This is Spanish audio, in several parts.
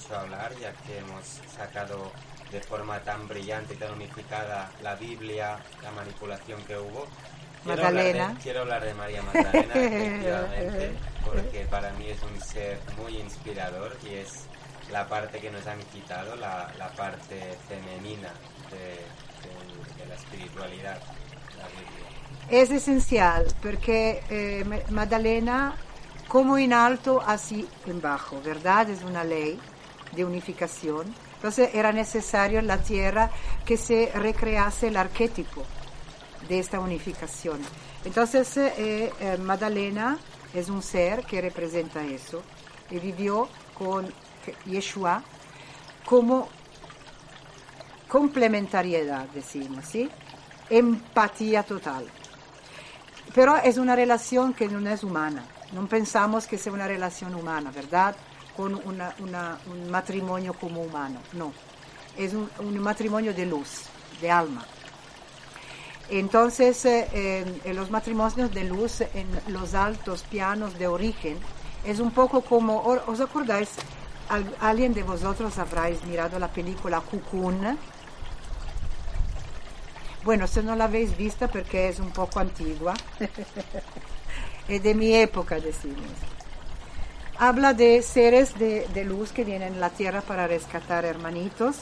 Mucho hablar, ya que hemos sacado de forma tan brillante y tan unificada la Biblia, la manipulación que hubo. Quiero hablar de- Magdalena. quiero hablar de María Magdalena, efectivamente, porque para mí es un ser muy inspirador y es la parte que nos han quitado, la, la parte femenina de, de- de la espiritualidad, la Biblia. Es esencial porque eh, Ma- Maddalena, como en alto, así en bajo, ¿verdad? Es una ley de unificación. Entonces era necesario en la tierra que se recrease el arquetipo de esta unificación. Entonces eh, eh, es un ser que representa eso y vivió con Yeshua como complementariedad, decimos, ¿sí? Empatía total. Pero es una relación que no es humana. No pensamos que sea una relación humana, ¿verdad? Con una- un matrimonio como humano. No. Es un, matrimonio de luz, de alma. Entonces, eh, en los matrimonios de luz, en los altos pianos de origen, es un poco como, ¿os acordáis? Al- ¿Alguien de vosotros habráis mirado la película Cocoon? Bueno, si no la habéis vista porque es un poco antigua, es de mi época, decimos. Habla de seres de, de luz que vienen a la tierra para rescatar hermanitos,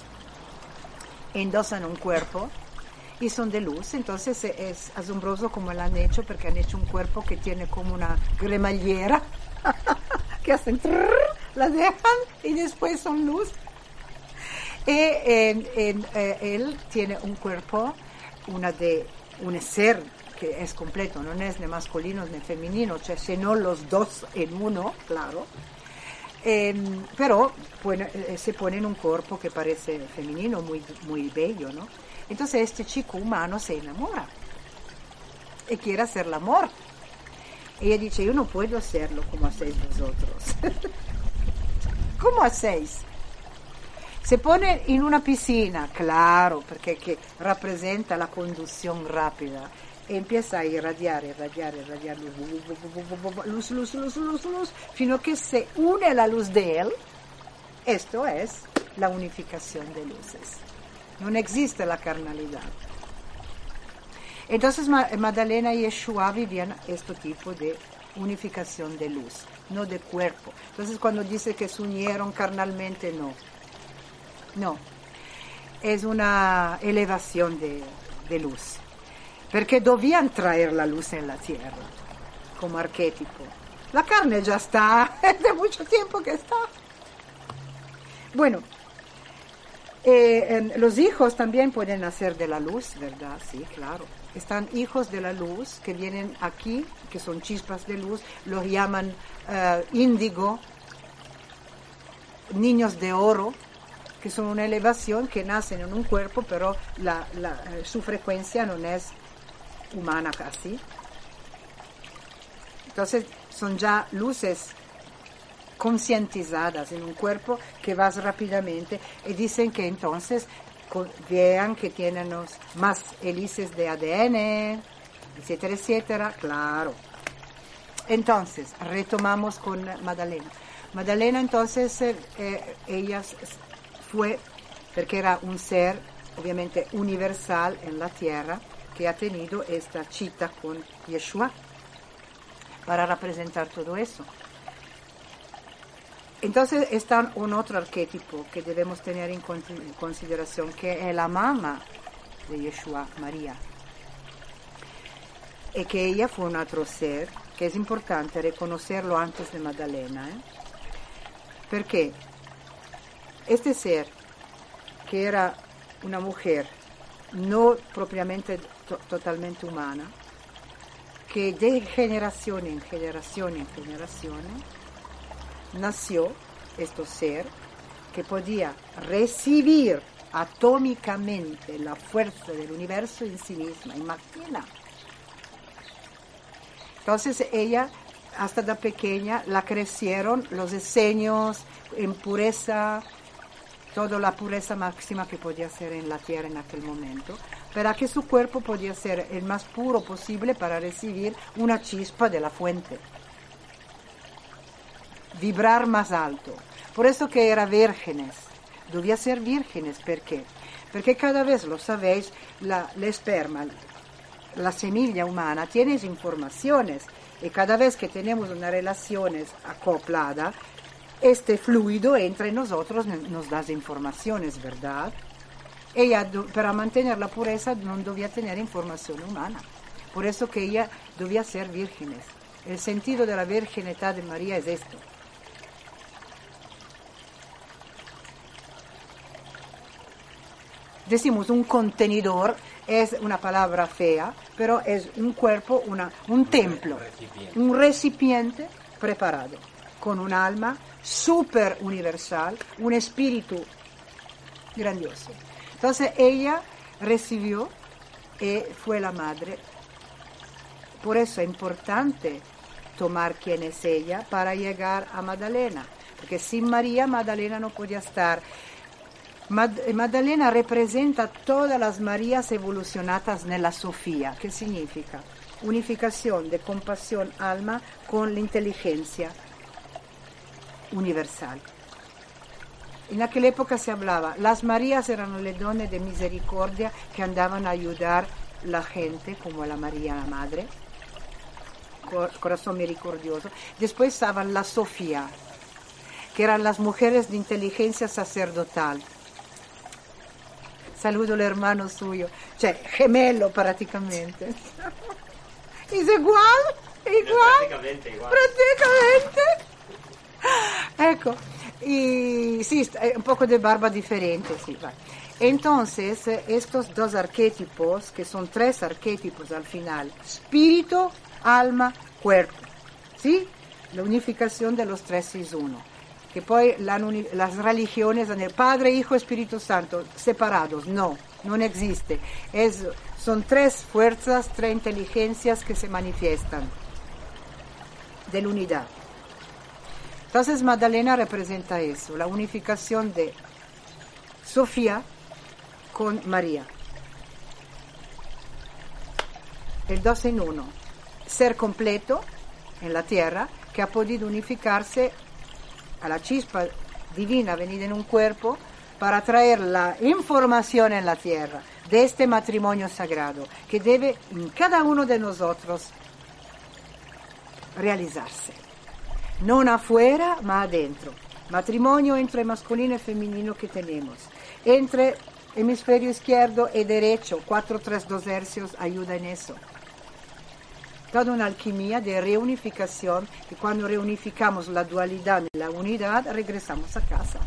endosan un cuerpo y son de luz. Entonces eh, es asombroso como lo han hecho porque han hecho un cuerpo que tiene como una cremallera que hacen trrr, la dejan y después son luz. Y en- en, eh, él tiene un cuerpo, una de un ser que es completo, no es ni masculino ni femenino, cioè, sino los dos en uno, claro. Em, pero eh, se pone en un cuerpo que parece femenino, muy, muy bello, ¿no? Entonces este chico humano se enamora y quiere hacer el amor. Ella dice, yo no puedo hacerlo como hacéis vosotros. ¿Cómo hacéis? Se pone in una piscina, claro, perché che rappresenta la conduzione rapida, e empieza a irradiare, irradiare, irradiare luz, luz, luz, luz, luz, fino a que se une la luz de él. Esto es la unificación de luces. No existe la carnalidad. Entonces Ma- Magdalena y Yeshua vivían este tipo de unificación de luz, no de cuerpo. Entonces cuando dice que se unieron carnalmente, no. No, es una elevación de, de luz, perché debían traer la luz en la tierra como arquetipo. La carne ya está, es de mucho tiempo que está. Bueno, eh, los hijos también pueden nacer de la luz, ¿verdad? Sí, claro. Están hijos de la luz que vienen aquí, que son chispas de luz, los llaman eh, índigo, niños de oro, que son una elevación que nacen en un cuerpo, pero la- la, eh, su frecuencia no es humana casi. Entonces son ya luces concientizadas en un cuerpo que vas rápidamente y dicen que entonces vean que tienen más hélices de ADN, etcétera, etcétera, claro. Entonces, retomamos con Madalena. Madalena entonces, eh, eh, ella fue, porque era un ser obviamente universal en la tierra, que ha tenido esta cita con Yeshua para representar todo eso. Entonces está un otro arquetipo que debemos tener en con- en consideración, que es la mamá de Yeshua, María. Y que ella fue un otro ser, que es importante reconocerlo antes de Magdalena. ¿eh? Perché este ser, que era una mujer no propiamente to- totalmente humana, que de generación en generación en generación nació este ser que podía recibir atómicamente la fuerza del universo en sí misma, imagina. Entonces ella, hasta de pequeña, la crecieron los diseños en pureza, toda la pureza máxima que podía ser en la tierra en aquel momento, para que su cuerpo podía ser el más puro posible para recibir una chispa de la fuente. Vibrar más alto. Por eso que era vírgenes. Debía ser vírgenes. ¿Por qué? Porque cada vez, lo sabéis, la, el esperma, la semilla humana tiene informaciones y cada vez que tenemos una relación acoplada, este fluido entra en nosotros, nos da informaciones, ¿verdad? Ella, para mantener la pureza, no debía tener información humana. Por eso que ella debía ser vírgenes. El sentido de la virginidad de María es esto. Decimos un contenedor, es una palabra fea, pero es un cuerpo, una, un templo, recipiente. un recipiente preparado, con un alma super universal, un espíritu grandioso. Entonces ella recibió y fue la madre. Por eso es importante tomar quién es ella para llegar a Magdalena, porque sin María Magdalena no podía estar. Mad- Maddalena representa todas las Marías evolucionadas nella Sofía. ¿Qué significa? Unificación de compasión alma con la inteligencia universal. En aquella época se hablaba, las Marías eran le donne de misericordia que andaban a ayudar la gente, como la María la Madre, cor- corazón misericordioso. Después estaban la Sofía, que eran las mujeres de inteligencia sacerdotal. Saludo al hermano suyo, cioè gemelo prácticamente. Es igual, igual. Prácticamente igual. Praticamente. Ecco, y sí, un poco de barba diferente, sí, va. Entonces, eh, estos dos arquetipos, que son tres arquetipos al final, espíritu, alma, cuerpo, ¿sí? La unificación de los tres es uno. Que poi las religiones el Padre, Hijo, Espíritu Santo, separados, no, no existe. Son tres fuerzas, tres inteligencias que se manifiestan de la unidad. Entonces Magdalena representa eso, la unificación de Sofía con María. El dos en uno. Ser completo en la tierra que ha podido unificarse a la chispa divina venida en un cuerpo para traer la información en la tierra de este matrimonio sagrado que debe en cada uno de nosotros realizarse. Non afuera, ma adentro. Matrimonio entre masculino y femenino que tenemos. Entre hemisferio izquierdo y derecho, 4, 3, 2 hercios ayuda en eso. Toda una alquimia de reunificación y cuando reunificamos la dualidad en la unidad, regresamos a casa.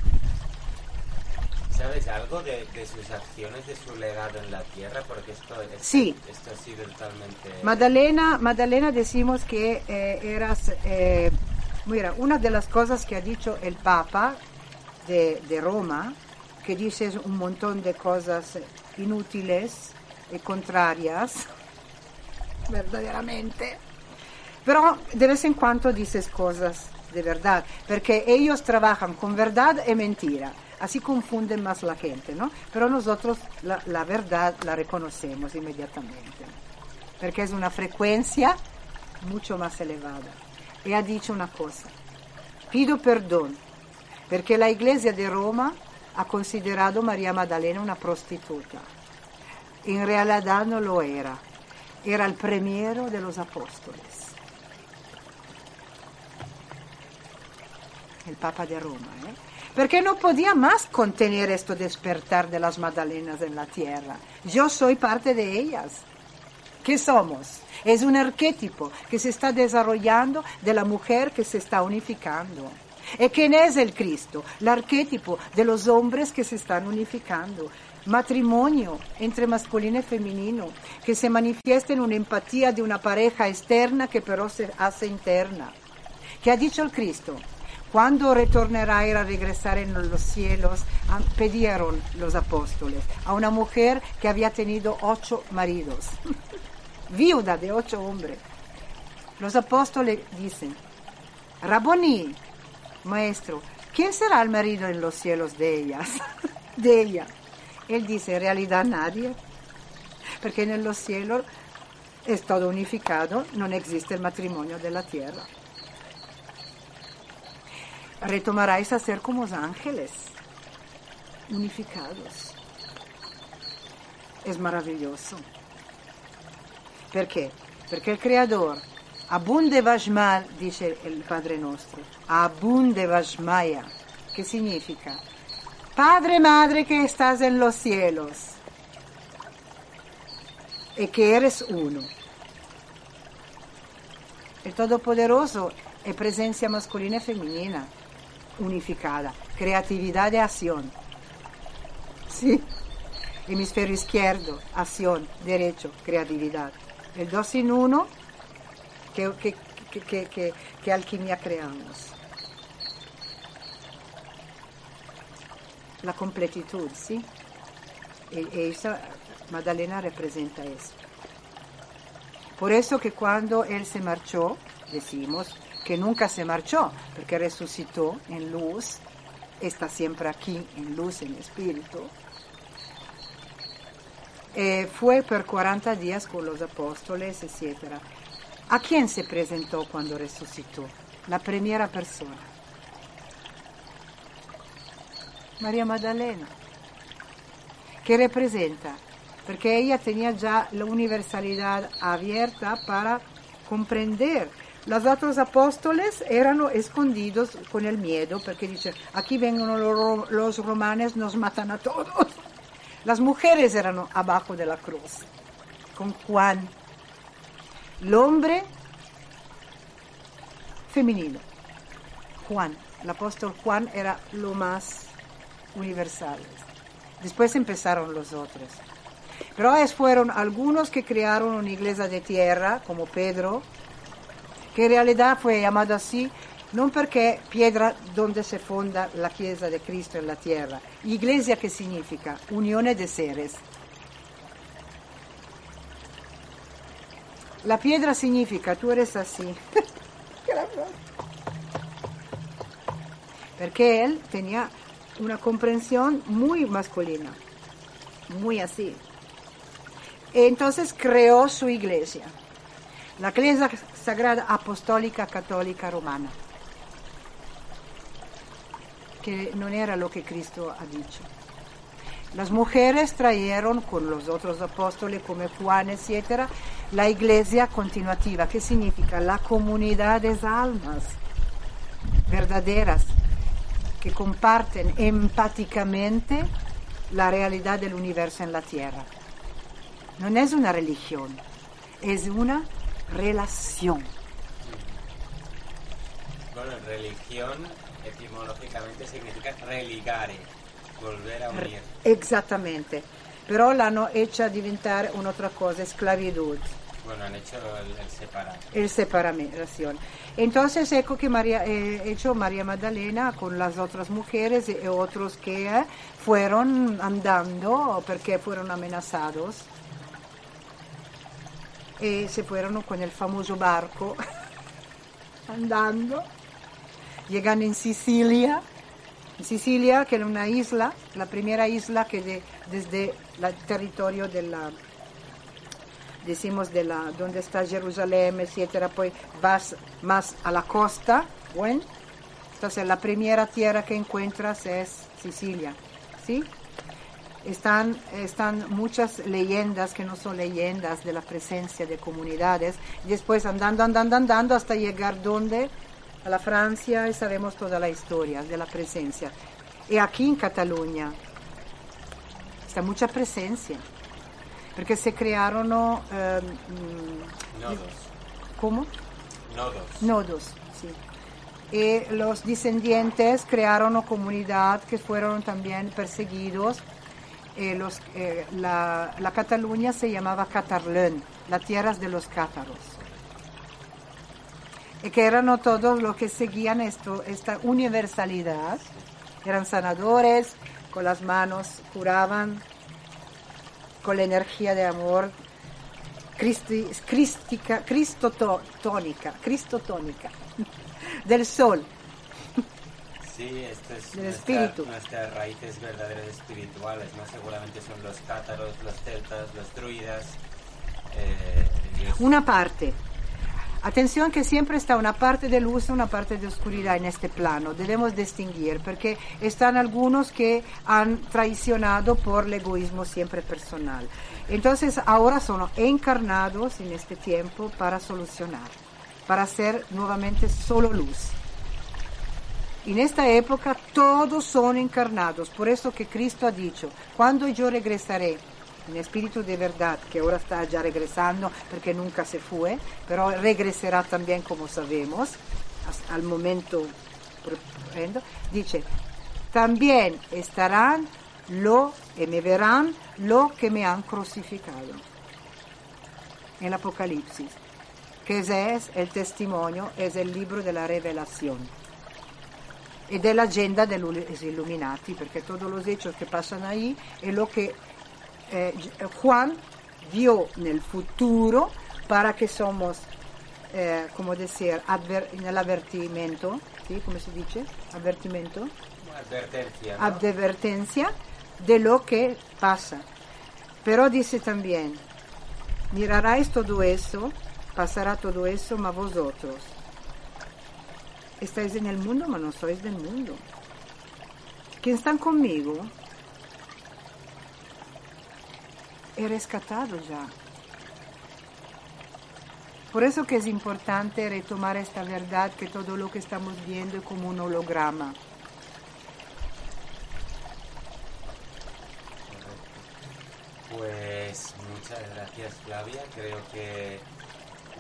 ¿Sabes algo de, de sus acciones, de su legado en la tierra? Porque esto, esto, Sí. esto ha sido totalmente... Magdalena, Magdalena decimos que eh, eras, eh, mira, una de las cosas que ha dicho el Papa de, Roma, que dice un montón de cosas inútiles y contrarias, verdaderamente, pero de vez en cuando dices cosas de verdad, porque ellos trabajan con verdad y mentira. Así confunden más la gente, ¿no? Pero nosotros la, verdad la reconocemos inmediatamente perché è una frecuencia mucho más elevada. E ha dicho una cosa, pido perdón, perché la Iglesia de Roma ha considerato Maria Maddalena una prostituta. In realtà non lo era, era il premiero de los apóstoles. El Papa de Roma, ¿eh? Perché non podía más contener esto despertar de las Magdalenas en la tierra. Yo soy parte de ellas. ¿Qué somos? Es un arquetipo que se está desarrollando de la mujer que se está unificando. ¿Y quién es el Cristo? El arquetipo de los hombres que se están unificando. Matrimonio entre masculino y femenino, que se manifiesta en una empatía de una pareja externa que pero se hace interna. ¿Qué ha dicho el Cristo? Cuando retornará a regresar en los cielos, ah, pidieron los apóstoles a una mujer que había tenido ocho maridos, viuda de ocho hombres. Los apóstoles dicen, Raboni, maestro, ¿quién será el marido en los cielos de ellas? de ella. Él dice, en realidad nadie, porque en los cielos es todo unificado, no existe el matrimonio de la tierra. Retomaráis a ser como los ángeles, unificados. Es maravilloso. ¿Por qué? Porque el Creador, abunde vashmal, dice el Padre nuestro, abunde vashmaya, ¿qué significa? Padre, Madre que estás en los cielos y que eres uno. El Todopoderoso es presencia masculina y femenina unificada, creatividad de acción. Sí, hemisferio izquierdo, acción, derecho, creatividad. El dos en uno, que, que, que alquimia creamos. la completitud, ¿sí? Y, esa Magdalena representa eso. Por eso que cuando él se marchó, decimos que nunca se marchó, porque resucitó en luz, está siempre aquí en luz, en espíritu. Eh, fue por 40 días con los apóstoles, etc. ¿A quién se presentó cuando resucitó? La primera persona María Magdalena, que representa, porque ella tenía ya la universalidad abierta para comprender. Los otros apóstoles eran escondidos con el miedo, porque dice, aquí vengan los romanos, nos matan a todos. Las mujeres eran abajo de la cruz, con Juan, el hombre femenino. Juan, el apóstol Juan era lo más universales. Después empezaron los otros. Pero fueron algunos que crearon una iglesia de tierra, como Pedro, que en realidad fue llamado así no porque piedra donde se funda la Chiesa de Cristo en la tierra. Iglesia que significa unión de seres. La piedra significa tú eres así. porque él tenía una comprensión muy masculina, muy así. Entonces creó su iglesia, la Iglesia Sagrada Apostólica Católica Romana, que no era lo que Cristo ha dicho. Las mujeres trajeron con los otros apóstoles como Juan, etc., la iglesia continuativa, que significa la comunidad de almas verdaderas que comparten empáticamente la realidad del universo en la Tierra. No es una religión, es una relación. Bueno, religión etimológicamente significa religare, volver a unir. Exactamente, pero la han hecho diventar otra cosa, esclavitud. Bueno, han hecho el, el separar. El separación. Entonces, eco que María, eh, hecho María Magdalena con las otras mujeres y otros que eh, fueron andando porque fueron amenazados. Y se fueron con el famoso barco andando. Llegan en Sicilia, en Sicilia, que era una isla, la primera isla que desde el territorio de la decimos de la donde está Jerusalén, etcétera, pues vas más a la costa, bueno, entonces la primera tierra que encuentras es Sicilia, ¿sí? Están, están muchas leyendas que no son leyendas de la presencia de comunidades, después andando, andando, andando hasta llegar donde, a la Francia, y sabemos toda la historia de la presencia. Y aquí en Cataluña está mucha presencia porque se crearon em, nodos. ¿Cómo? Nodos. Nodos, sí. y los descendientes crearon una comunidad que fueron también perseguidos. Eh, los, eh, la, la, Cataluña se llamaba Catarlén, las tierras de los cátaros. Que eran todos los que seguían esto, esta universalidad. Eran sanadores, con las manos curaban, con la energía de amor cristi, cristica, cristotónica, cristotónica del sol. Sí, esto es del nuestra, espíritu. nuestras raíces verdaderas espirituales, ¿no? Seguramente son los cátaros, los celtas, los druidas. eh, Una parte. Atención que siempre está una parte de luz y una parte de oscuridad en este plano. Debemos distinguir porque están algunos que han traicionado por el egoísmo siempre personal. Entonces ahora son encarnados en este tiempo para solucionar, para ser nuevamente solo luz. En esta época todos son encarnados, por eso que Cristo ha dicho, cuando yo regresaré en espíritu de verdad, que ahora está ya regresando porque nunca se fue, pero regresará también como sabemos, al momento dice, también estarán lo y me verán lo que me han crucificado. En Apocalipsis, que es el testimonio, es el libro de la revelación y de la agenda de los Illuminati, porque todos hechos que pasan ahí es lo que eh, Juan vio en el futuro para que somos, eh, como decir, adver- en el advertimento, ¿sí? ¿Cómo se dice? Advertimento, Advertencia, ¿no? advertencia de lo que pasa. Pero dice también, miraráis todo eso, pasará todo eso, mas vosotros estáis en el mundo, mas no sois del mundo. Quien están conmigo he rescatado ya. Por eso que es importante retomar esta verdad que todo lo que estamos viendo es como un holograma. Pues muchas gracias Flavia, creo que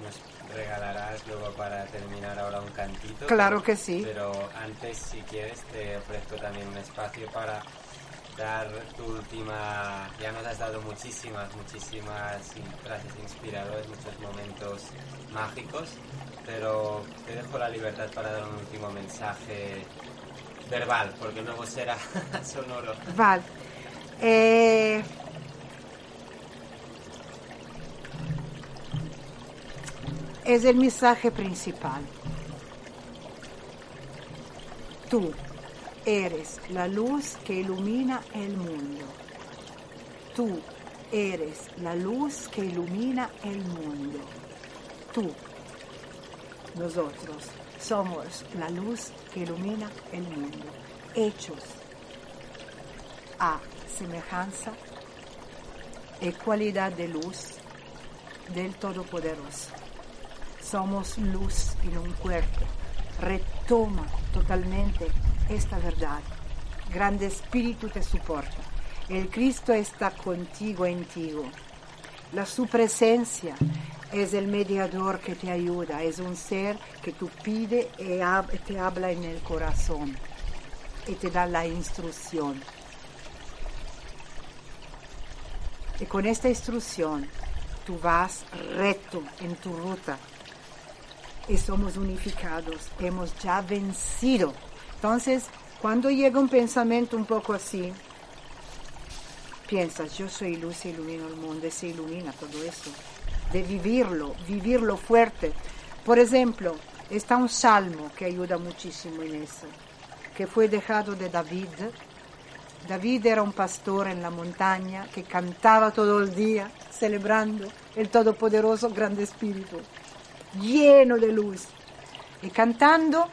nos regalarás luego para terminar ahora un cantito. Claro que sí. Pero antes, si quieres, te ofrezco también un espacio para tu última... Ya nos has dado muchísimas, muchísimas frases inspiradoras, muchos momentos mágicos, pero te dejo la libertad para dar un último mensaje verbal, porque luego será sonoro. Vale. Eh, es el mensaje principal. Tú eres la luz que ilumina el mundo. Tú eres la luz que ilumina el mundo. Tú, nosotros, somos la luz que ilumina el mundo. Hechos a semejanza y cualidad de luz del Todopoderoso. Somos luz en un cuerpo. Retoma totalmente esta verdad. Grande Espíritu te soporta. El Cristo está contigo en ti. La su presencia es el mediador que te ayuda, es un ser que tú pide y te habla en el corazón y te da la instrucción. Y con esta instrucción tú vas recto en tu ruta y somos unificados, hemos ya vencido. Entonces, cuando llega un pensamiento un poco así, piensas, yo soy luz y ilumino el mundo, y se ilumina todo eso. De vivirlo, vivirlo fuerte. Por ejemplo, está un salmo que ayuda muchísimo en eso, que fue dejado de David. David era un pastor en la montaña que cantaba todo el día, celebrando el Todopoderoso Grande Espíritu, lleno de luz. Y cantando,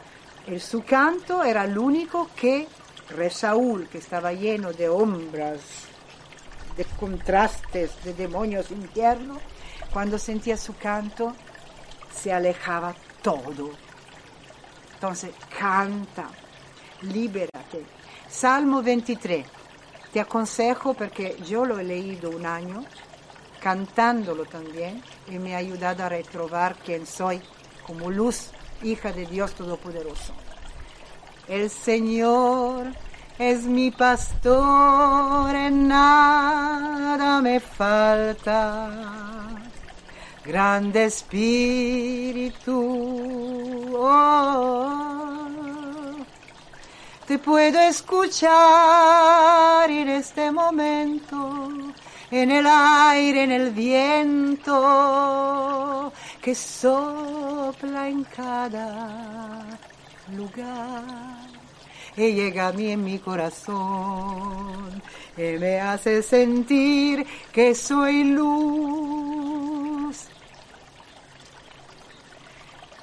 el, su canto era el único que Rey Saúl, que estaba lleno de sombras, de contrastes, de demonios internos, cuando sentía su canto, se alejaba todo. Entonces, canta, libérate. Salmo 23. Te aconsejo porque yo lo he leído un año, cantándolo también, y me ha ayudado a retrobar quién soy como luz, hija de Dios Todopoderoso. El Señor es mi pastor, en nada me falta. Grande Espíritu, oh, te puedo escuchar en este momento, en el aire, en el viento que sopla en cada lugar y llega a mí en mi corazón y me hace sentir que soy luz.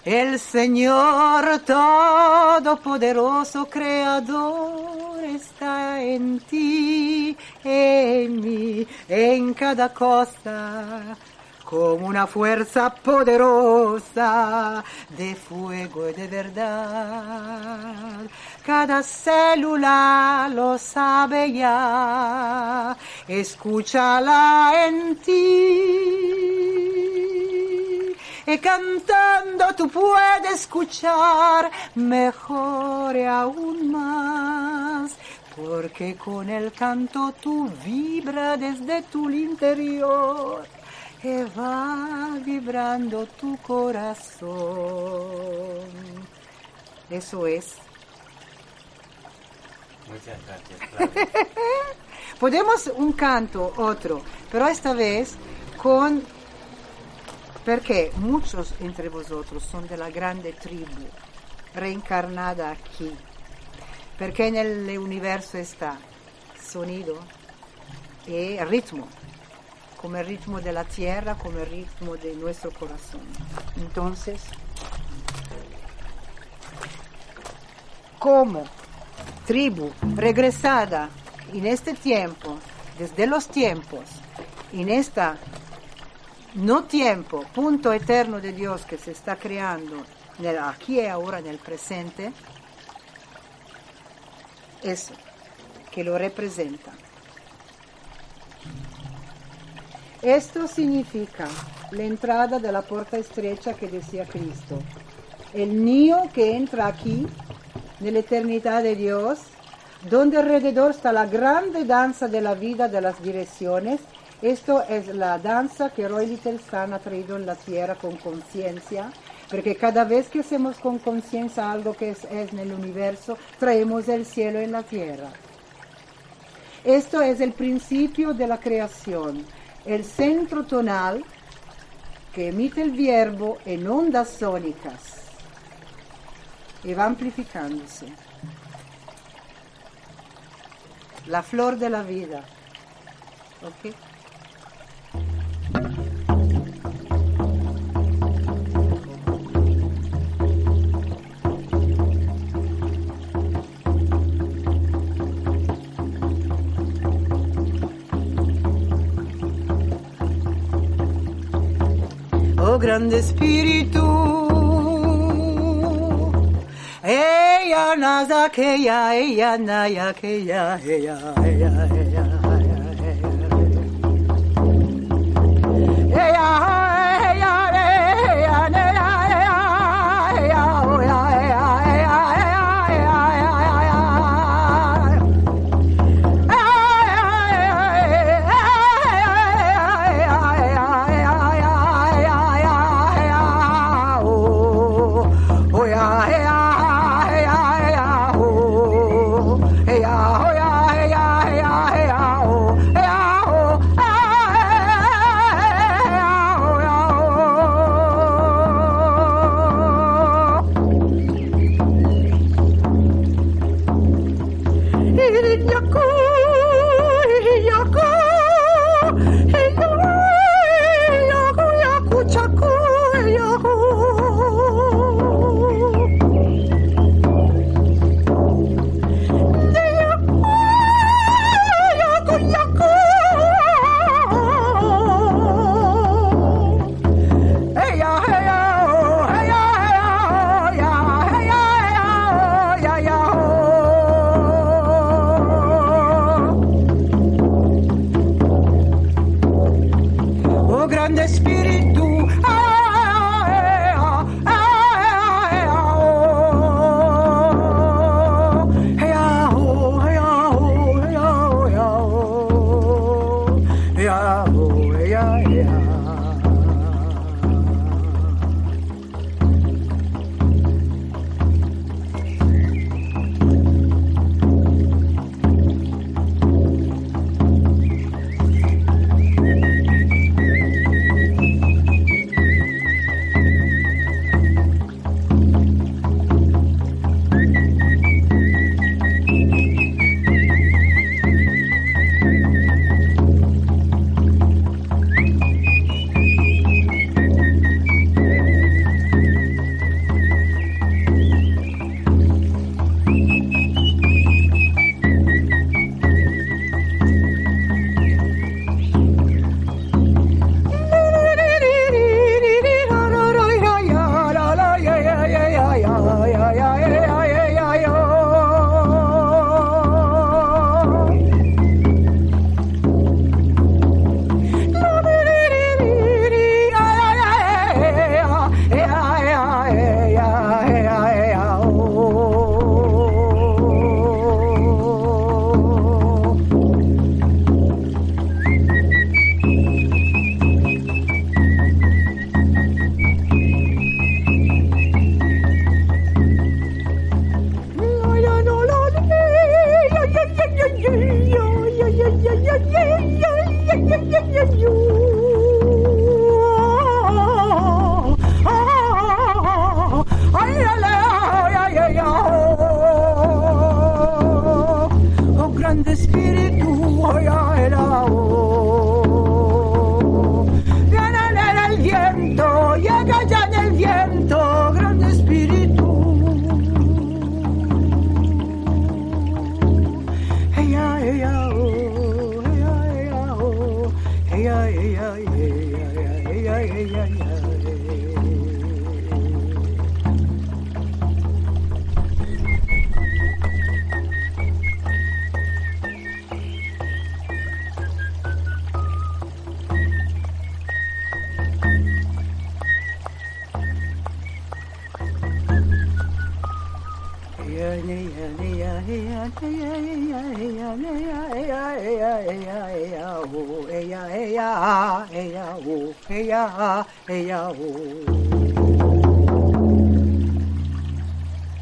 El Señor Todopoderoso Creador está en ti, en mí, en cada cosa como una fuerza poderosa de fuego y de verdad. Cada célula lo sabe ya, escúchala en ti. Y cantando tú puedes escuchar mejor y aún más, porque con el canto tú vibra desde tu interior que va vibrando tu corazón. Eso es. Muchas gracias. Podemos un canto, otro, pero esta vez con... Porque muchos entre vosotros son de la grande tribu, reencarnada aquí. Porque en el universo está sonido y ritmo como el ritmo de la tierra, como el ritmo de nuestro corazón. Entonces, como tribu regresada en este tiempo, desde los tiempos, en esta no tiempo, punto eterno de Dios que se está creando aquí y ahora en el presente, eso que lo representa. Esto significa la entrada de la puerta estrecha que decía Cristo. El niño que entra aquí, en la eternidad de Dios, donde alrededor está la grande danza de la vida de las direcciones. Esto es la danza que Roy Little Sun ha traído en la tierra con conciencia, porque cada vez que hacemos con conciencia algo que es, es en el universo, traemos el cielo en la tierra. Esto es el principio de la creación el centro tonal que emite el verbo en ondas sónicas y va amplificándose. La flor de la vida. ¿Ok? Grande espíritu. Ella nada que ella, nada que ella, ella, ella, ella, ella.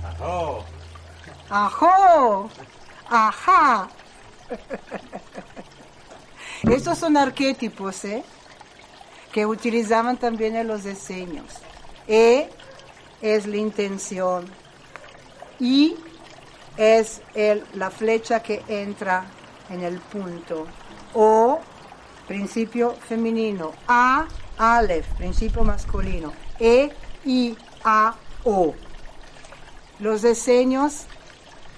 ¡Ajo! ¡Ajo! ¡Ajá! Estos son arquetipos ¿eh? que utilizaban también en los diseños. E es la intención. I es el- la flecha que entra en el punto. O, principio femenino. A, Aleph, principio masculino. E, I, A, O. Los diseños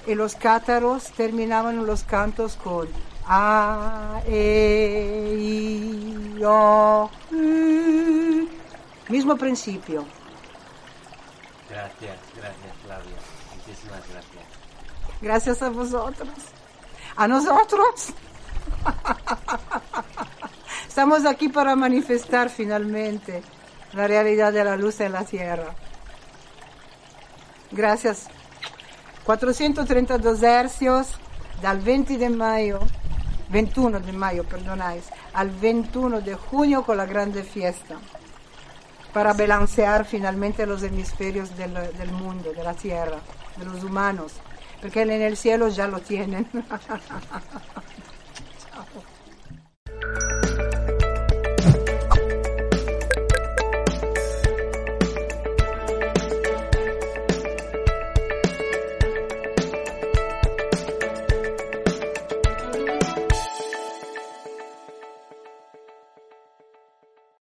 y los cátaros terminaban los cantos con A, E, I, O, U. Mismo principio. Gracias, gracias Claudia. Muchísimas gracias. Gracias a vosotros. A nosotros. Estamos aquí para manifestar finalmente la realidad de la luz en la tierra. Gracias. 432 hercios dal 20 de mayo, 21 de mayo, perdonáis, al 21 de junio con la grande fiesta, para balancear finalmente los hemisferios del, del mundo, de la tierra, de los humanos, porque en el cielo ya lo tienen.